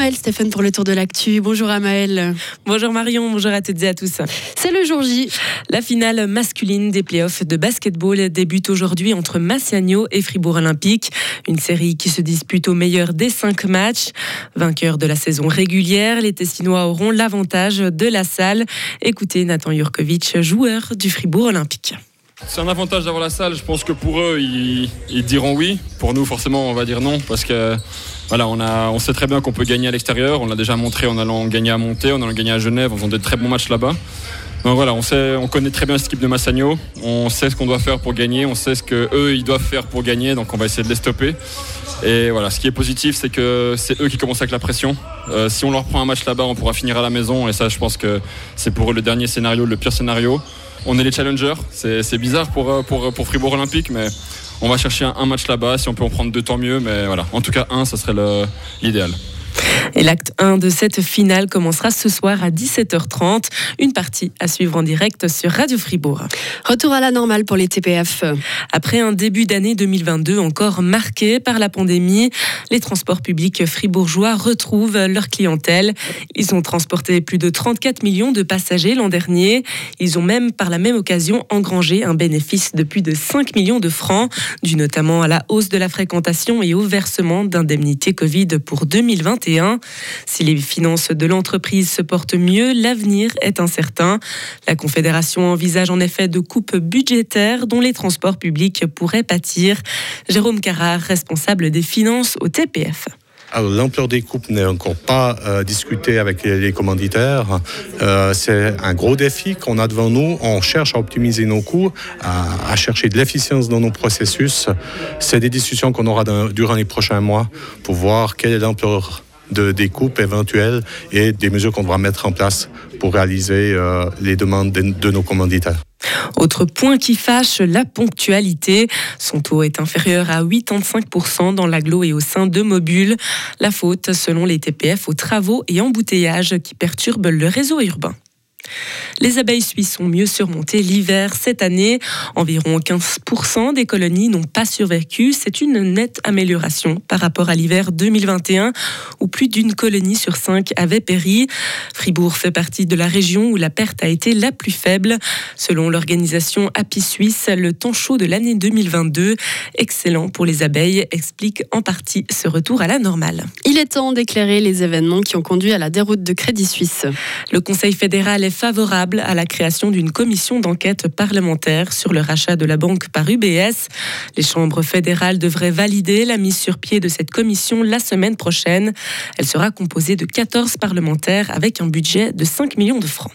Amael Stéphane pour le tour de l'actu. Bonjour Amael. Bonjour Marion, bonjour à toutes et à tous. C'est le jour J. La finale masculine des playoffs de basketball débute aujourd'hui entre Massiagno et Fribourg Olympique. Une série qui se dispute au meilleur des cinq matchs. Vainqueurs de la saison régulière, les Tessinois auront l'avantage de la salle. Écoutez Nathan Jurkovic, joueur du Fribourg Olympique. C'est un avantage d'avoir la salle. Je pense que pour eux, ils, diront oui. Pour nous, forcément, on va dire non parce que voilà, on, a, on sait très bien qu'on peut gagner à l'extérieur. On l'a déjà montré en allant gagner à Monté, en allant gagner à Genève, en faisant de très bons matchs là-bas. Donc voilà, on, sait, on connaît très bien cette équipe de Massagno. On sait ce qu'on doit faire pour gagner. On sait ce qu'eux, ils doivent faire pour gagner. Donc on va essayer de les stopper. Et voilà, ce qui est positif, c'est que c'est eux qui commencent avec la pression. Euh, si on leur prend un match là-bas, on pourra finir à la maison. Et ça, je pense que c'est pour eux le dernier scénario, le pire scénario on est les challengers. C'est bizarre pour, euh, pour, Fribourg Olympique, mais on va chercher un, match là-bas. Si on peut en prendre deux, tant mieux. Mais voilà, en tout cas, un, ça serait l'idéal. Et l'acte 1 de cette finale commencera ce soir à 17h30. Une partie à suivre en direct sur Radio Fribourg. Retour à la normale pour les TPF. Après un début d'année 2022 encore marqué par la pandémie, les transports publics fribourgeois retrouvent leur clientèle. Ils ont transporté plus de 34 millions de passagers l'an dernier. Ils ont même par la même occasion engrangé un bénéfice de plus de 5 millions de francs, dû notamment à la hausse de la fréquentation et au versement d'indemnités Covid pour 2021. Si les finances de l'entreprise se portent mieux, l'avenir est incertain. La Confédération envisage en effet de coupes budgétaires dont les transports publics pourraient pâtir. Jérôme Carrard, responsable des finances au TPF. L'ampleur des coupes n'est encore pas euh, discutée avec les, commanditaires. Euh, c'est un gros défi qu'on a devant nous. On cherche à optimiser nos coûts, à, chercher de l'efficience dans nos processus. C'est des discussions qu'on aura durant les prochains mois pour voir quelle est l'ampleur de, des coupes éventuelles et des mesures qu'on devra mettre en place pour réaliser euh, les demandes de, nos commanditaires. Autre point qui fâche, la ponctualité. Son taux est inférieur à 85% dans l'agglo et au sein de Mobile. La faute, selon les TPF, aux travaux et embouteillages qui perturbent le réseau urbain. Les abeilles suisses ont mieux surmonté l'hiver cette année. Environ 15% des colonies n'ont pas survécu. C'est une nette amélioration par rapport à l'hiver 2021 où plus d'une colonie sur cinq avait péri. Fribourg fait partie de la région où la perte a été la plus faible. Selon l'organisation Happy Suisse, le temps chaud de l'année 2022, excellent pour les abeilles, explique en partie ce retour à la normale. Il est temps d'éclairer les événements qui ont conduit à la déroute de Crédit Suisse. Le Conseil fédéral est favorable à la création d'une commission d'enquête parlementaire sur le rachat de la banque par UBS. Les chambres fédérales devraient valider la mise sur pied de cette commission la semaine prochaine. Elle sera composée de 14 parlementaires avec un budget de 5 millions de francs.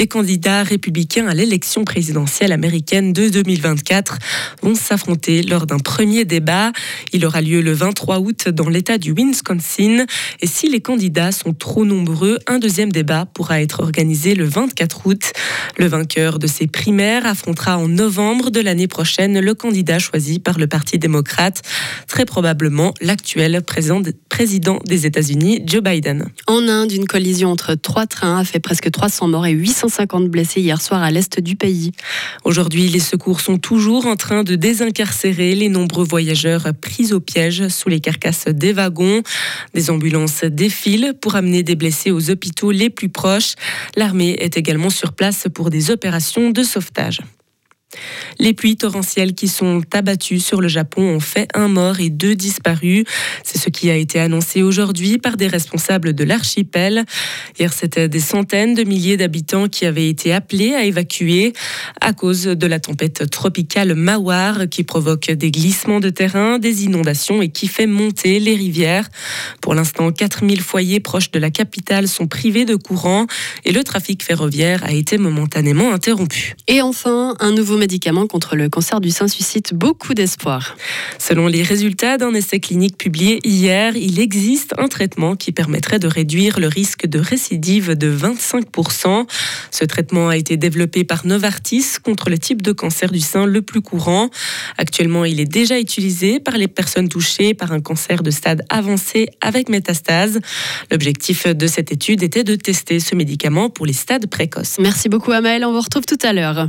Les candidats républicains à l'élection présidentielle américaine de 2024 vont s'affronter lors d'un premier débat. Il aura lieu le 23 août dans l'État du Wisconsin. Et si les candidats sont trop nombreux, un deuxième débat pourra être organisé le 24 août. Le vainqueur de ces primaires affrontera en novembre de l'année prochaine le candidat choisi par le Parti démocrate, très probablement l'actuel président des États-Unis, Joe Biden. En Inde, une collision entre trois trains a fait presque 300 morts et 850 blessés hier soir à l'est du pays. Aujourd'hui, les secours sont toujours en train de désincarcérer les nombreux voyageurs pris au piège sous les carcasses des wagons. Des ambulances défilent pour amener des blessés aux hôpitaux les plus proches. L'armée est également sur place pour des opérations de sauvetage. Les pluies torrentielles qui sont abattues sur le Japon ont fait un mort et deux disparus. C'est ce qui a été annoncé aujourd'hui par des responsables de l'archipel. Hier, c'était des centaines de milliers d'habitants qui avaient été appelés à évacuer à cause de la tempête tropicale Mawar qui provoque des glissements de terrain, des inondations et qui fait monter les rivières. Pour l'instant, 4000 foyers proches de la capitale sont privés de courant et le trafic ferroviaire a été momentanément interrompu. Et enfin, un nouveau médicament contre le cancer du sein suscite beaucoup d'espoir. Selon les résultats d'un essai clinique publié hier, il existe un traitement qui permettrait de réduire le risque de récidive de 25%. Ce traitement a été développé par Novartis contre le type de cancer du sein le plus courant. Actuellement, il est déjà utilisé par les personnes touchées par un cancer de stade avancé avec métastase. L'objectif de cette étude était de tester ce médicament pour les stades précoces. Merci beaucoup Amel, on vous retrouve tout à l'heure.